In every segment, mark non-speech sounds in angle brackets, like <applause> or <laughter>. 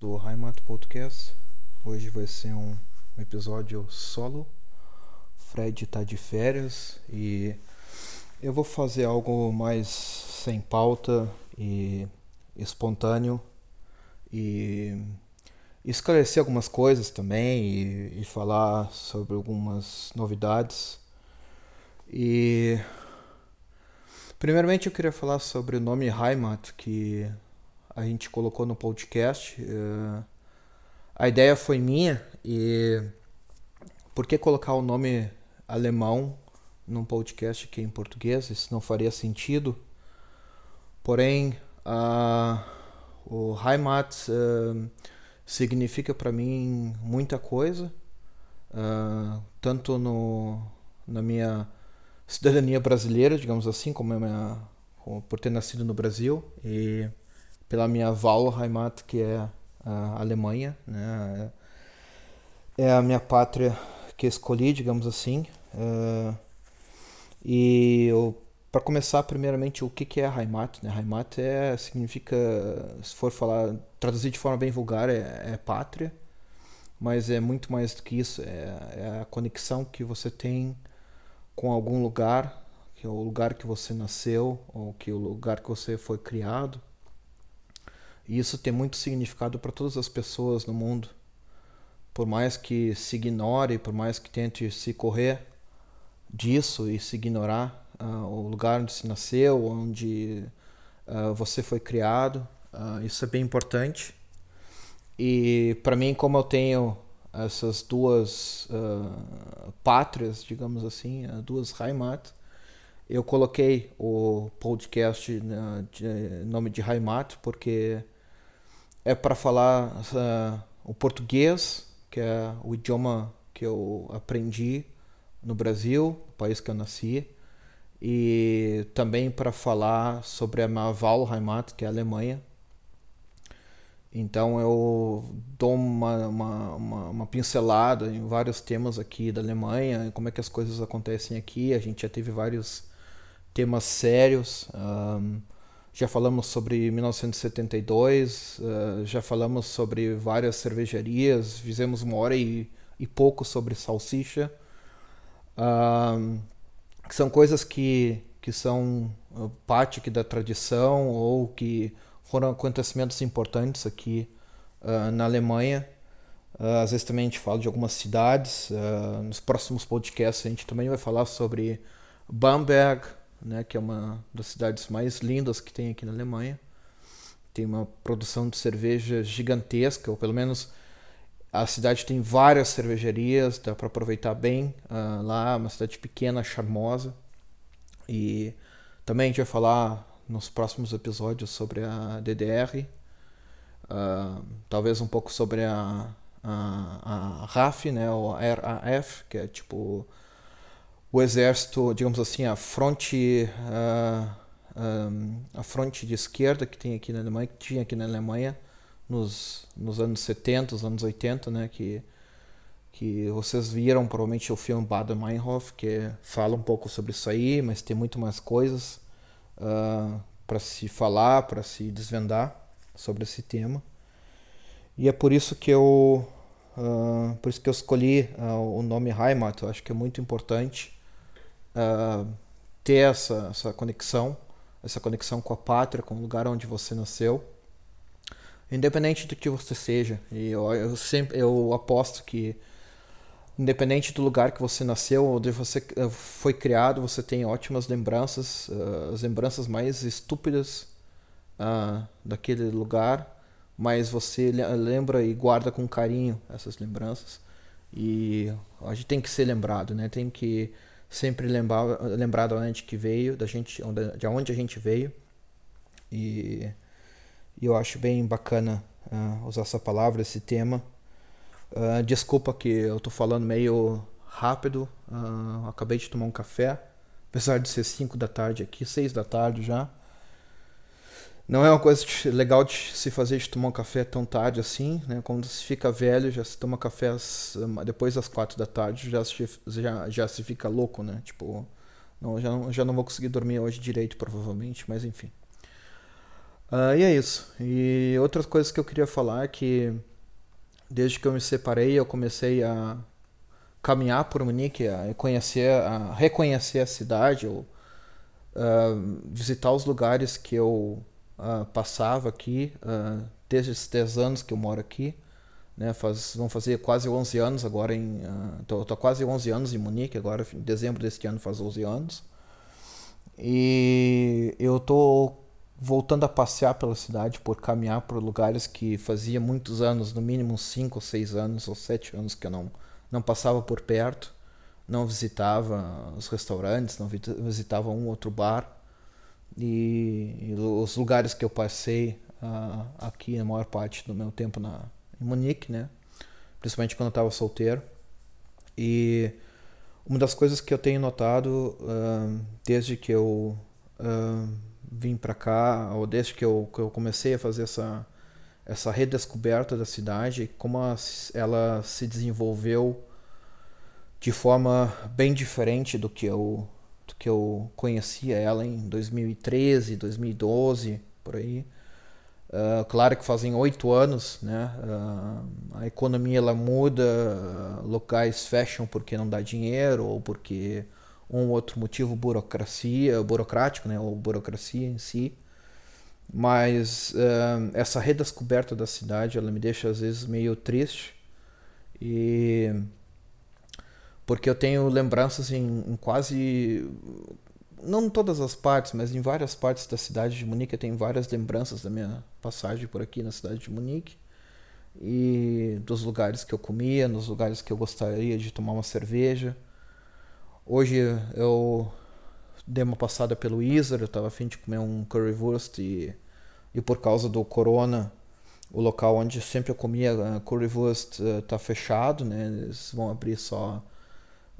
do Heimat Podcast. Hoje vai ser um episódio solo. Fred está de férias e eu vou fazer algo mais sem pauta e espontâneo e esclarecer algumas coisas também e, e falar sobre algumas novidades. E primeiramente eu queria falar sobre o nome Heimat que a gente colocou no podcast. Uh, a ideia foi minha e por que colocar o nome alemão num podcast aqui em português? Isso não faria sentido. Porém, uh, o Heimat uh, significa para mim muita coisa, tanto no, na minha cidadania brasileira, digamos assim, como, minha, como por ter nascido no Brasil e pela minha Wahlheimat, que é a Alemanha, né? É a minha pátria que escolhi, digamos assim. Uh, e para começar, primeiramente, o que, que é Heimat? Né? Heimat é, significa, se for falar, traduzir de forma bem vulgar, é, é pátria, mas é muito mais do que isso. É, é, a conexão que você tem com algum lugar, que é o lugar que você nasceu, ou que é o lugar que você foi criado. E isso tem muito significado para todas as pessoas no mundo. Por mais que se ignore, por mais que tente se correr disso e se ignorar uh, o lugar onde se nasceu, onde uh, você foi criado, uh, isso é bem importante. E para mim, como eu tenho essas duas pátrias, digamos assim, duas Heimat, eu coloquei o podcast de nome de Heimat porque é para falar uh, o português, que é o idioma que eu aprendi no Brasil, o país que eu nasci, e também para falar sobre a minha Wahlheimat, que é a Alemanha. Então eu dou uma, uma, uma, uma, pincelada em vários temas aqui da Alemanha, como é que as coisas acontecem aqui. A gente já teve vários temas sérios. Um, já falamos sobre 1972, uh, eh, já falamos sobre várias cervejarias, fizemos uma hora e, e pouco sobre salsicha. Uh, que são coisas que, que são eh, parte da tradição ou que foram acontecimentos importantes aqui uh, na Alemanha. Uh, às vezes também a gente fala de algumas cidades. Uh, nos próximos podcasts a gente também vai falar sobre Bamberg, né, que é uma das cidades mais lindas que tem aqui na Alemanha. Tem uma produção de cerveja gigantesca, ou pelo menos a cidade tem várias cervejarias, dá para aproveitar bem uh, lá, uma cidade pequena, charmosa. E também a gente vai falar nos próximos episódios sobre a DDR, uh, ah, talvez um pouco sobre a, a, a RAF, né, ou RAF, que é tipo o exército, digamos assim, a fronte uh, a fronte de esquerda que tem aqui na Alemanha, que tinha aqui na Alemanha nos, nos anos 70, os anos 80, né, que que vocês viram provavelmente o filme Baden-Meinhof, que fala um pouco sobre isso aí, mas tem muito mais coisas uh, ah, para se falar, para se desvendar sobre esse tema. E é por isso que eu uh, por isso que eu escolhi uh, o nome Heimat, eu acho que é muito importante uh, ter essa, essa conexão, essa conexão com a pátria, com o lugar onde você nasceu, independente do que você seja. E eu, eu sempre eu aposto que independente do lugar que você nasceu, onde você eh, foi criado, você tem ótimas lembranças, uh, as lembranças mais estúpidas uh, daquele lugar, mas você lembra e guarda com carinho essas lembranças. E a gente tem que ser lembrado, né? Tem que sempre lembrar, lembrar de onde que veio, da gente, de onde a gente veio. E, e eu acho bem bacana uh, usar essa palavra, esse tema. Uh, desculpa que eu tô falando meio rápido. Uh, acabei de tomar um café, apesar de ser 5 da tarde aqui, 6 da tarde já. Não é uma coisa legal de se fazer de tomar um café tão tarde assim, né? Quando se fica velho, já se toma café depois das quatro da tarde, já se, já, já se fica louco, né? Tipo, não, já, já não vou conseguir dormir hoje direito, provavelmente, mas enfim. Uh, e é isso. E outras coisas que eu queria falar é que desde que eu me separei, eu comecei a caminhar por Munique, a conhecer, a reconhecer a cidade, ou uh, visitar os lugares que eu uh, passava aqui, uh, desde esses 10 anos que eu moro aqui. Né, faz, vão fazer quase 11 anos agora em... Estou quase 11 anos em Munique, agora em dezembro deste ano faz 11 anos. E eu estou voltando a passear pela cidade, por caminhar por lugares que fazia muitos anos, no mínimo 5 ou 6 anos ou 7 anos que eu não, não passava por perto, não visitava os restaurantes, não visitava um outro bar. E, e os lugares que eu passei uh, aqui na maior parte do meu tempo na, em Munique, né? principalmente quando eu estava solteiro. E uma das coisas que eu tenho notado uh, desde que eu uh, vim para cá, ou desde que eu, que eu comecei a fazer essa, essa redescoberta da cidade, como ela se desenvolveu de forma bem diferente do que eu, que eu conhecia ela em 2013, 2012, por aí. Uh, claro que fazem oito anos, né? Uh, a economia ela muda, uh, locais fecham porque não dá dinheiro ou porque um outro motivo burocracia, burocrático, né, ou burocracia em si. Mas essa redescoberta da cidade, ela me deixa às vezes meio triste. E porque eu tenho lembranças em, em quase não em todas as partes, mas em várias partes da cidade de Munique eu tenho várias lembranças da minha passagem por aqui na cidade de Munique e dos lugares que eu comia, nos lugares que eu gostaria de tomar uma cerveja. Hoje eu dei uma passada pelo Isar, eu estava afim de comer um currywurst e, e por causa do corona, o local onde sempre eu comia uh, currywurst está uh, fechado, né? Eles vão abrir só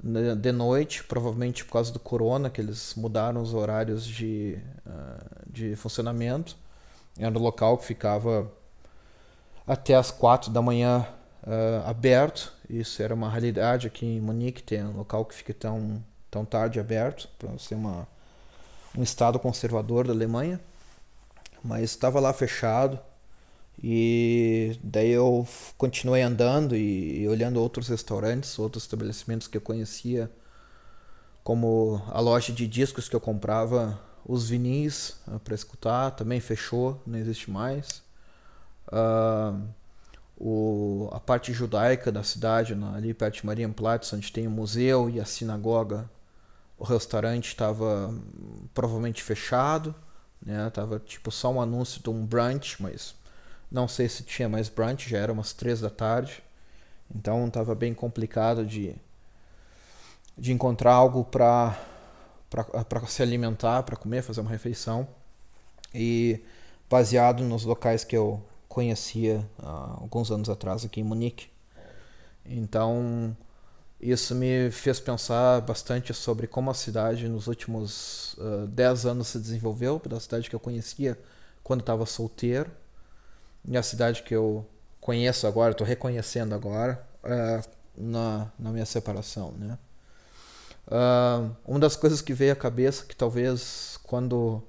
de noite, provavelmente por causa do corona, que eles mudaram os horários de, uh, de funcionamento. Era um local que ficava até as quatro da manhã uh, aberto. Isso era uma realidade aqui em Munique, tem um local que fica tão, tão tarde aberto, para ser uma, um estado conservador da Alemanha. Mas estava lá fechado. E daí eu continuei andando e, e olhando outros restaurantes, outros estabelecimentos que eu conhecia, como a loja de discos que eu comprava os vinis ah, para escutar, também fechou, não existe mais. Uh, o, a parte judaica da cidade, ali perto de Marienplatz, onde tem o museu e a sinagoga, o restaurante estava provavelmente fechado, né? Tava tipo só um anúncio de um brunch, mas não sei se tinha mais brunch, já era umas três da tarde, então estava bem complicado de de encontrar algo para se alimentar, para comer, fazer uma refeição. E baseado nos locais que eu conhecia há alguns anos atrás aqui em Munique. Então, isso me fez pensar bastante sobre como a cidade nos últimos uh, 10 anos se desenvolveu, da cidade que eu conhecia quando estava solteiro, e a cidade que eu conheço agora, estou reconhecendo agora, uh, na, na minha separação. Né? Uh, uma das coisas que veio à cabeça, que talvez quando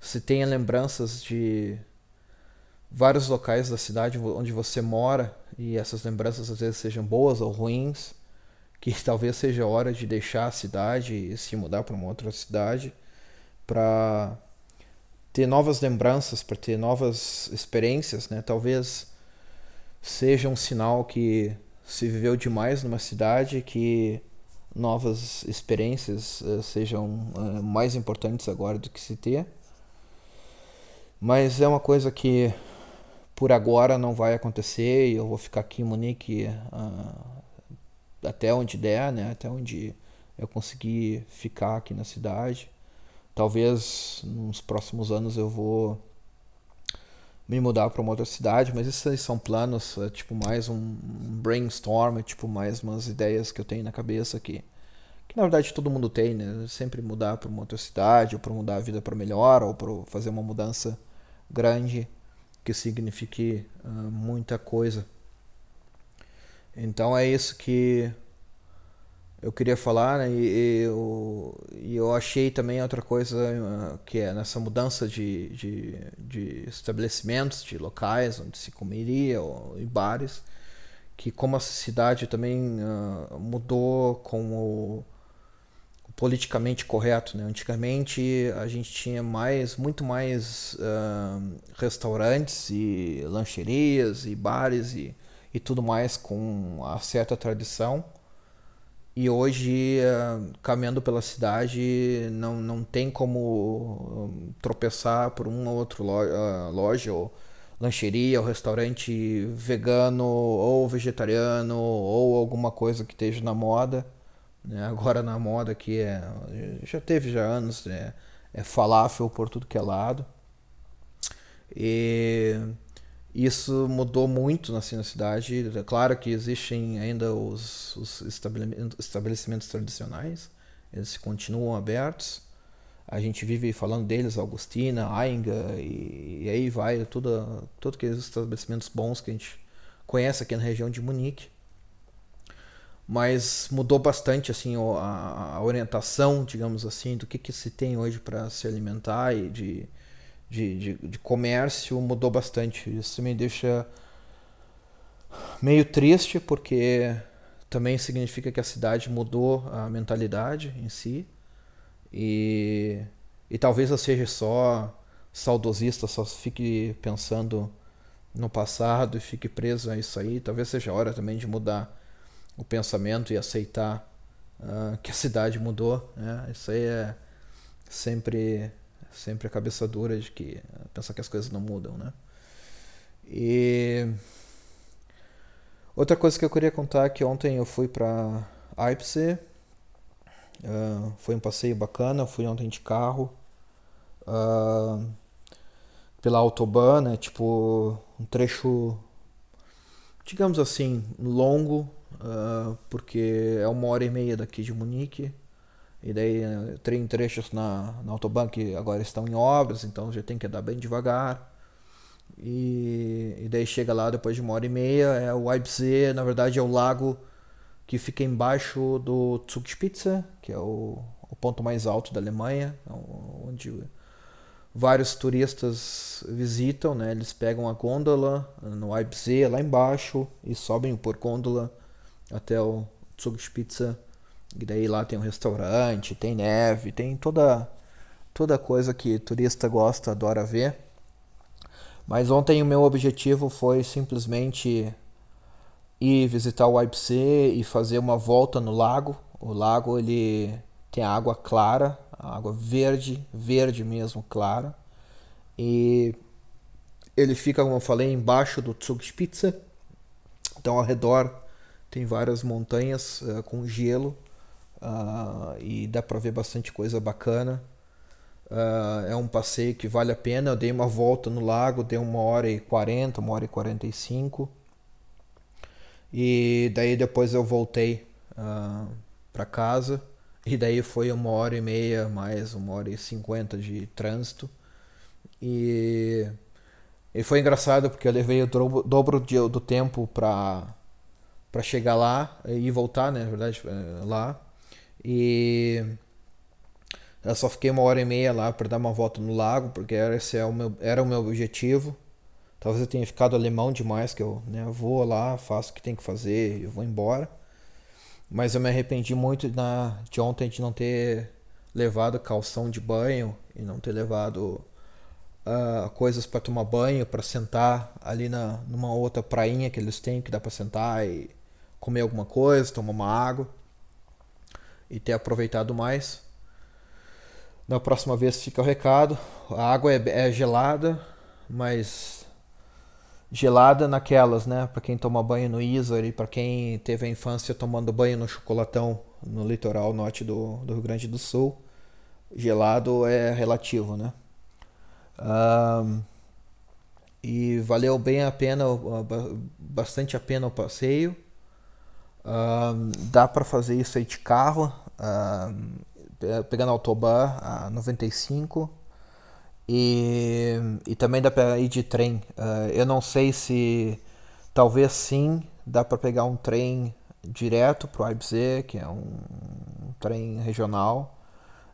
se tenha lembranças de vários locais da cidade onde você mora e essas lembranças às vezes sejam boas ou ruins, que <laughs> talvez seja hora de deixar a cidade e se mudar para uma outra cidade para ter novas lembranças, para ter novas experiências, né? Talvez seja um sinal que se viveu demais numa cidade que novas experiências uh, sejam uh, mais importantes agora do que se ter. Mas é uma coisa que por agora não vai acontecer e eu vou ficar aqui em Munique uh, até onde der, né? Até onde eu conseguir ficar aqui na cidade. Talvez nos próximos anos eu vou me mudar para uma outra cidade, mas esses são planos, é tipo mais um brainstorm, é tipo mais umas ideias que eu tenho na cabeça que que na verdade todo mundo tem, né? Sempre mudar para uma outra cidade, ou para mudar a vida para melhor, ou para fazer uma mudança grande que signifique uh, muita coisa. Então é isso que eu queria falar, né? E, eu, e eu achei também outra coisa uh, que é nessa mudança de, de, de, estabelecimentos, de locais onde se comeria, ou, em bares, que como a cidade também uh, mudou com o, o, politicamente correto, né? Antigamente a gente tinha mais, muito mais uh, restaurantes e lancherias e bares e, e tudo mais com a certa tradição e hoje, uh, caminhando pela cidade, não, não tem como hum, tropeçar por uma ou outra loja, uh, loja ou lancheria, ou restaurante vegano ou vegetariano ou alguma coisa que esteja na moda. Né? Agora na moda que é, já teve já anos, né? é falafel por tudo que é lado. E isso mudou muito assim, na cidade. É claro que existem ainda os, os estabelecimentos tradicionais, eles continuam abertos. A gente vive falando deles, Augustina, Ainga, e, e aí vai tudo, tudo aqueles estabelecimentos bons que a gente conhece aqui na região de Munique. Mas mudou bastante assim a, a orientação, digamos assim, do que, que se tem hoje para se alimentar e de de, de, de comércio mudou bastante. Isso me deixa meio triste porque também significa que a cidade mudou a mentalidade em si e, e talvez eu seja só saudosista, só fique pensando no passado e fique preso a isso aí. Talvez seja a hora também de mudar o pensamento e aceitar uh, que a cidade mudou. Né? Isso aí é sempre sempre a cabeça dura de que pensar que as coisas não mudam, né? E outra coisa que eu queria contar é que ontem eu fui para Leipzig, uh, foi um passeio bacana, fui ontem de carro uh, pela autobahn, né? Tipo um trecho, digamos assim, longo, uh, porque é uma hora e meia daqui de Munique. E daí tem trechos na, na autobahn que agora estão em obras, então já tem que andar bem devagar. E, e daí chega lá depois de uma hora e meia, é o Eibsee, na verdade é o lago que fica embaixo do Zugspitze, que é o, o ponto mais alto da Alemanha, onde vários turistas visitam, né? Eles pegam a gôndola no Eibsee lá embaixo e sobem por gôndola até o Zugspitze e daí lá tem um restaurante, tem neve, tem toda toda coisa que turista gosta, adora ver. Mas ontem o meu objetivo foi simplesmente ir visitar o IPC e fazer uma volta no lago. O lago ele tem água clara, água verde, verde mesmo, clara. E ele fica, como eu falei, embaixo do Zugspitze. Então ao redor tem várias montanhas uh, com gelo uh, e dá para ver bastante coisa bacana. Uh, é um passeio que vale a pena. Eu dei uma volta no lago, deu uma hora e quarenta, uma hora e quarenta e cinco. E daí depois eu voltei uh, ah, para casa. E daí foi uma hora e meia, mais uma hora e cinquenta de trânsito. E, e foi engraçado porque eu levei o dobro, dobro do tempo para chegar lá e voltar, né, na verdade, eh, lá. E eu só fiquei uma hora e meia lá para dar uma volta no lago, porque esse é o meu, era o meu objetivo. Talvez eu tenha ficado alemão demais, que eu né, vou lá, faço o que tem que fazer e vou embora. Mas eu me arrependi muito na, de ontem de não ter levado calção de banho e não ter levado uh, coisas para tomar banho, para sentar ali na, numa outra prainha que eles têm, que dá para sentar e comer alguma coisa, tomar uma água e ter aproveitado mais. Na próxima vez fica o recado. A água é, é gelada, mas gelada naquelas, né? Para quem toma banho no Isar e para quem teve a infância tomando banho no chocolatão no litoral norte do, do Rio Grande do Sul, gelado é relativo, né? Um, e valeu bem a pena, bastante a pena o passeio. Dá para fazer isso aí de carro, pegando a Autobahn a 95 e, e também dá para ir de trem. Eu não sei se talvez sim dá para pegar um trem direto pro IBZ, que é um trem regional.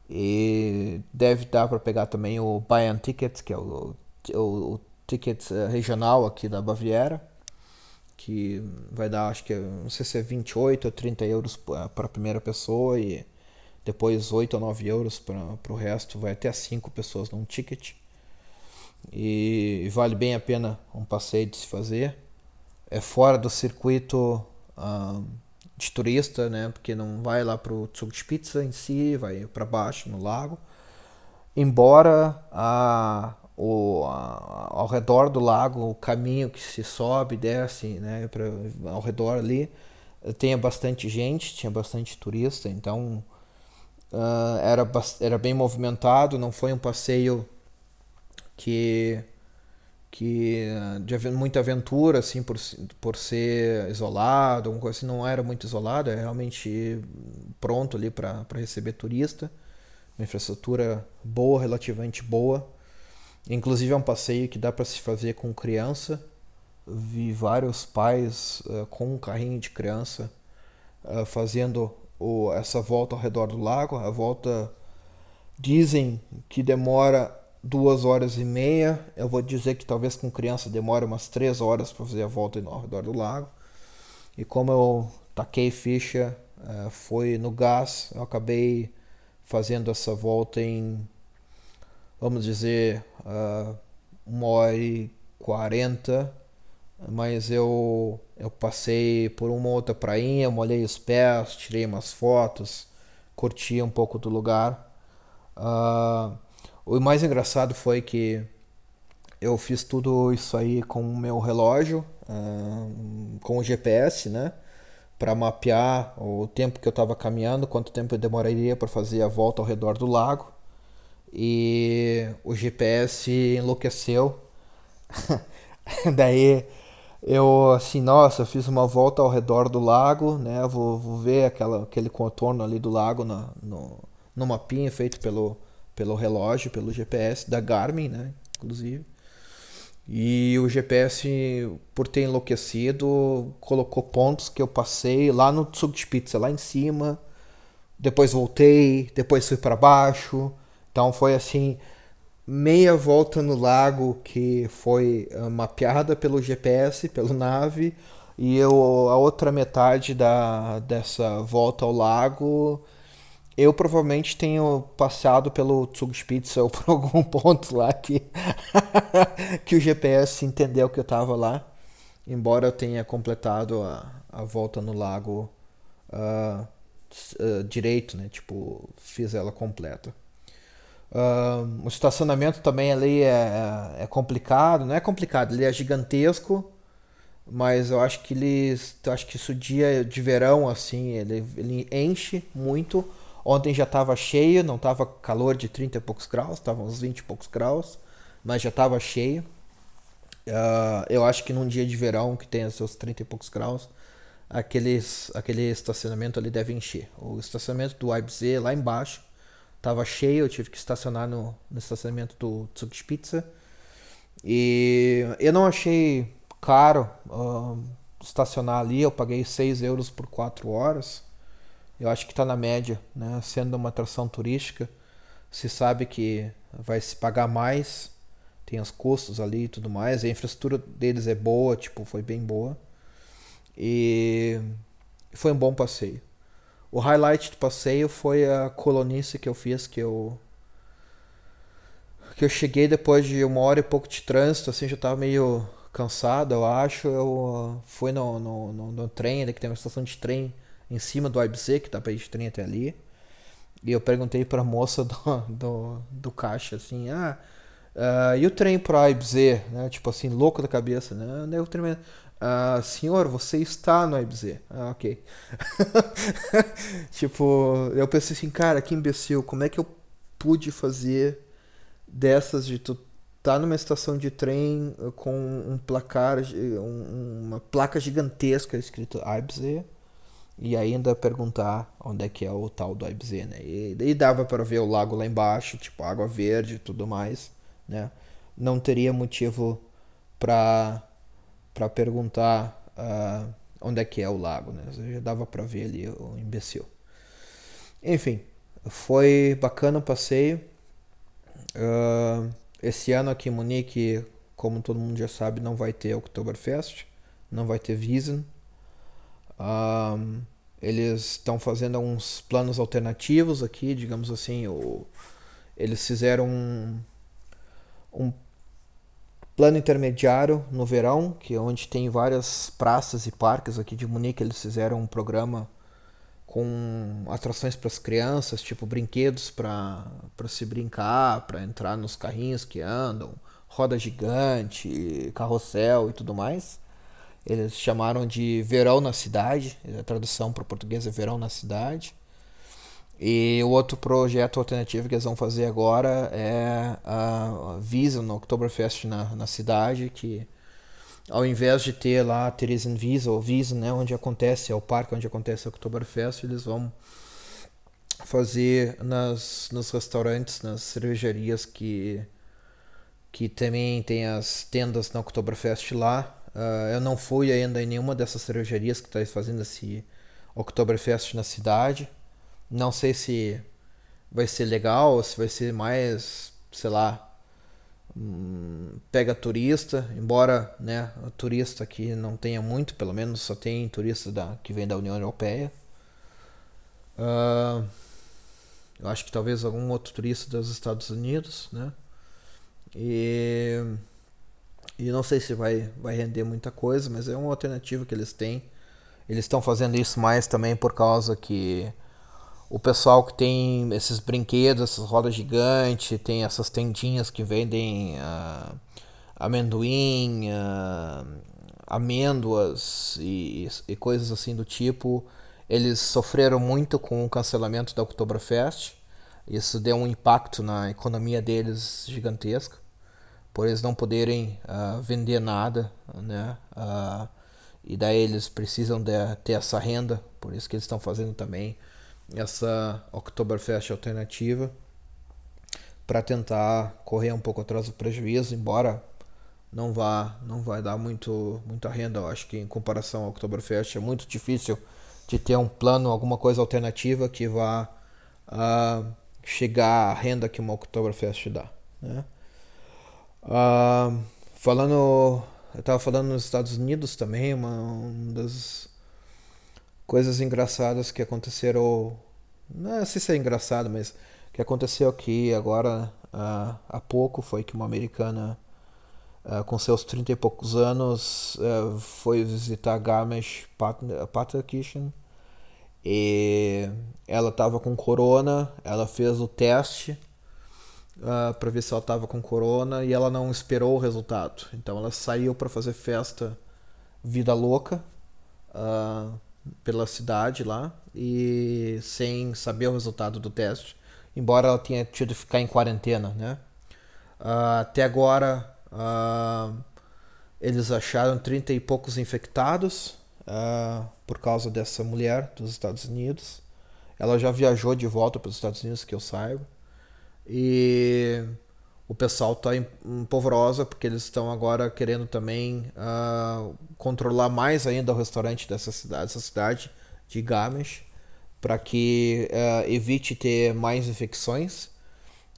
E deve dar para pegar também o Bayern Tickets, que é o, o, o ticket eh, regional aqui da Baviera, que vai dar, acho que, não sei se é 28 ou 30 euros para a primeira pessoa e depois 8 ou 9 euros para o resto, vai até 5 pessoas num ticket. E, e, vale bem a pena um passeio de se fazer. É fora do circuito de turista, né? Porque não vai lá para o Zugspitze em si, vai para baixo no lago. Embora a, o, ao redor do lago, o caminho que se sobe desce, né? Pra, ao redor ali, tenha bastante gente, tinha bastante turista, então uh, era, era bem movimentado, não foi um passeio que que de muita aventura assim por, por ser isolado, alguma coisa assim, não era muito isolado, é realmente pronto ali para receber turista, uma infraestrutura boa, relativamente boa. Inclusive é um passeio que dá para se fazer com criança. Vi vários pais uh, com um carrinho de criança uh, fazendo o, essa volta ao redor do lago. A volta dizem que demora duas horas e meia. Eu vou dizer que talvez com criança demore umas três horas para fazer a volta ao redor do lago. E como eu taquei ficha, uh, foi no gás, eu acabei fazendo essa volta em, vamos dizer, uh, uma hora e quarenta mas eu, eu passei por uma outra prainha, molhei os pés, tirei umas fotos, curti um pouco do lugar. Uh, o mais engraçado foi que eu fiz tudo isso aí com o meu relógio, uh, com o GPS, né? Para mapear o tempo que eu estava caminhando, quanto tempo eu demoraria para fazer a volta ao redor do lago. E o GPS enlouqueceu. <laughs> Daí eu assim, nossa, fiz uma volta ao redor do lago, né? Vou, vou ver aquela, aquele contorno ali do lago na, no, no mapinha feito pelo, pelo relógio, pelo GPS da Garmin, né? Inclusive. E o GPS, por ter enlouquecido, colocou pontos que eu passei lá no Zugspitze, lá em cima. Depois voltei, depois fui para baixo. Então foi assim, meia volta no lago que foi uh, mapeada pelo GPS, pelo nave, e eu, a outra metade da, dessa volta ao lago eu provavelmente tenho passado pelo Zugspitze ou <laughs> por algum ponto lá que, <laughs> que o GPS entendeu que eu estava lá. Embora eu tenha completado a, a volta no lago uh, uh, direito, né? Tipo, fiz ela completa. Uh, o estacionamento também ali é, é, complicado, não é complicado, ele é gigantesco, mas eu acho que ele, acho que isso dia de verão assim, ele, ele enche muito. Ontem já estava cheio, não estava calor de 30 e poucos graus, estava uns 20 e poucos graus, mas já estava cheio. Uh, eu acho que num dia de verão que tem seus 30 e poucos graus, aqueles, aquele estacionamento ali deve encher. O estacionamento do IBZ lá embaixo Tava cheio, eu tive que estacionar no, no estacionamento do Zugspitze. E eu não achei caro uh, estacionar ali, eu paguei 6 euros por 4 horas. Eu acho que está na média, né? Sendo uma atração turística, se sabe que vai se pagar mais, tem os custos ali e tudo mais. A infraestrutura deles é boa, tipo, foi bem boa. E foi um bom passeio. O highlight do passeio foi a colonice que eu fiz, que eu que eu cheguei depois de uma hora e pouco de trânsito, assim, já tava meio cansado, eu acho. Eu fui no, no, no, no trem, ali, que tem uma estação de trem em cima do IBC, que dá pra ir de trem até ali. E eu perguntei pra moça <laughs> do, do, do caixa, assim, ah, uh, e o trem pro IBZ, né? Tipo assim, louco da cabeça, né? Daí o trem, ah, senhor, você está no IBZ. Ah, ok. <laughs> tipo, eu pensei assim, cara, que imbecil, como é que eu pude fazer dessas de tu tá numa estação de trem com um placar, um, uma placa gigantesca escrito IBZ e ainda perguntar onde é que é o tal do IBZ, né? E, e dava para ver o lago lá embaixo, tipo água verde e tudo mais, né? Não teria motivo para para perguntar uh, onde é que é o lago, né? Já dava para ver ali o imbecil. Enfim, foi bacana o passeio. Uh, esse ano aqui em Munique, como todo mundo já sabe, não vai ter Oktoberfest, não vai ter Wiesen. Um, eles estão fazendo alguns planos alternativos aqui, digamos assim. Eles fizeram um, um plano intermediário no verão, que é onde tem várias praças e parques aqui de Munique. Eles fizeram um programa com atrações para as crianças, tipo brinquedos para se brincar, para entrar nos carrinhos que andam, roda gigante, carrossel e tudo mais. Eles chamaram de Verão na Cidade, a tradução para o português é Verão na Cidade. E o outro projeto alternativo que eles vão fazer agora é a Visa no Oktoberfest na, na cidade, que ao invés de ter lá Theresen Visa ou Visa, né, onde acontece, é o parque onde acontece o Oktoberfest, eles vão fazer nas, nos restaurantes, nas cervejarias que, que também tem as tendas na Oktoberfest lá, Uh, eu não fui ainda em nenhuma dessas cervejarias que está fazendo esse Oktoberfest na cidade. Não sei se vai ser legal, se vai ser mais, sei lá, hum, pega turista, embora né, turista aqui não tenha muito, pelo menos só tem turista da, que vem da União Europeia. Uh, eu acho que talvez algum outro turista dos Estados Unidos, né? E e não sei se vai, vai render muita coisa, mas é uma alternativa que eles têm. Eles estão fazendo isso mais também por causa que o pessoal que tem esses brinquedos, essas rodas gigantes, tem essas tendinhas que vendem uh, amendoim, uh, amêndoas e, e, coisas assim do tipo. Eles sofreram muito com o cancelamento da Oktoberfest. Isso deu um impacto na economia deles gigantesco por eles não poderem uh, vender nada, né? E daí eles precisam de, ter essa renda, por isso que eles estão fazendo também essa Oktoberfest alternativa para tentar correr um pouco atrás do prejuízo, embora não vá não vai dar muito muita renda. Eu acho que em comparação ao Oktoberfest é muito difícil de ter um plano, alguma coisa alternativa que vá uh, chegar à renda que uma Oktoberfest dá, né? Uh, falando. Eu tava falando nos Estados Unidos também, uma, uma das coisas engraçadas que aconteceram. Não sei se é engraçado, mas que aconteceu aqui agora uh, há pouco foi que uma americana uh, com seus 30 e poucos anos uh, foi visitar Garmisch Partenkirchen e ela estava com corona, ela fez o teste para ver se ela estava com corona e ela não esperou o resultado. Então ela saiu para fazer festa vida louca uh, pela cidade lá e sem saber o resultado do teste, embora ela tenha tido que ficar em quarentena, né? Uh, até agora eles acharam 30 e poucos infectados por causa dessa mulher dos Estados Unidos. Ela já viajou de volta para os Estados Unidos, que eu saiba. E o pessoal está empolvorosa porque eles estão agora querendo também uh, controlar mais ainda o restaurante dessa cidade, dessa cidade de Garmisch, para que uh, evite ter mais infecções.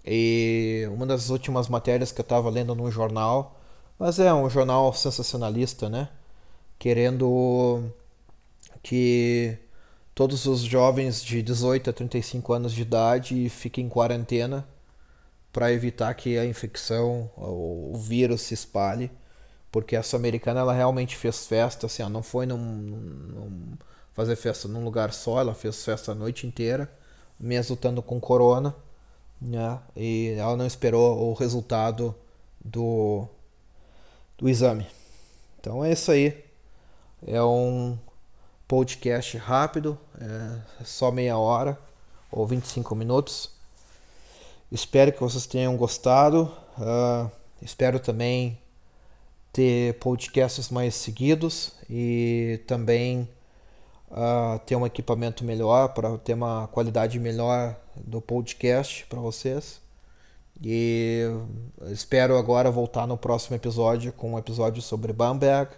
E uma das últimas matérias que eu estava lendo num jornal, mas é um jornal sensacionalista, né? Querendo que todos os jovens de 18 a 35 anos de idade fiquem em quarentena para evitar que a infecção, o vírus se espalhe, porque essa americana ela realmente fez festa, assim, não foi num, num, fazer festa num lugar só, ela fez festa a noite inteira, mesmo estando com corona, né? E ela não esperou o resultado do do exame. Então é isso aí. É um podcast rápido, é só meia hora ou 25 minutos. Espero que vocês tenham gostado. Uh, espero também ter podcasts mais seguidos e também uh, ter um equipamento melhor para ter uma qualidade melhor do podcast para vocês. E espero agora voltar no próximo episódio com um episódio sobre Bamberg.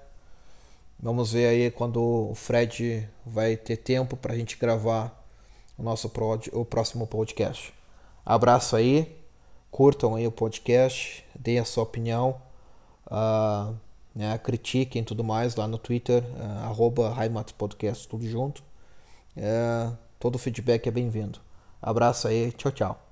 Vamos ver aí quando o Fred vai ter tempo para a gente gravar o nosso o próximo podcast. Abraço aí, curtam aí o podcast, deem a sua opinião, uh, né, critiquem tudo mais lá no Twitter, uh, arroba Podcast, tudo junto. Uh, todo feedback é bem-vindo. Abraço aí, tchau, tchau.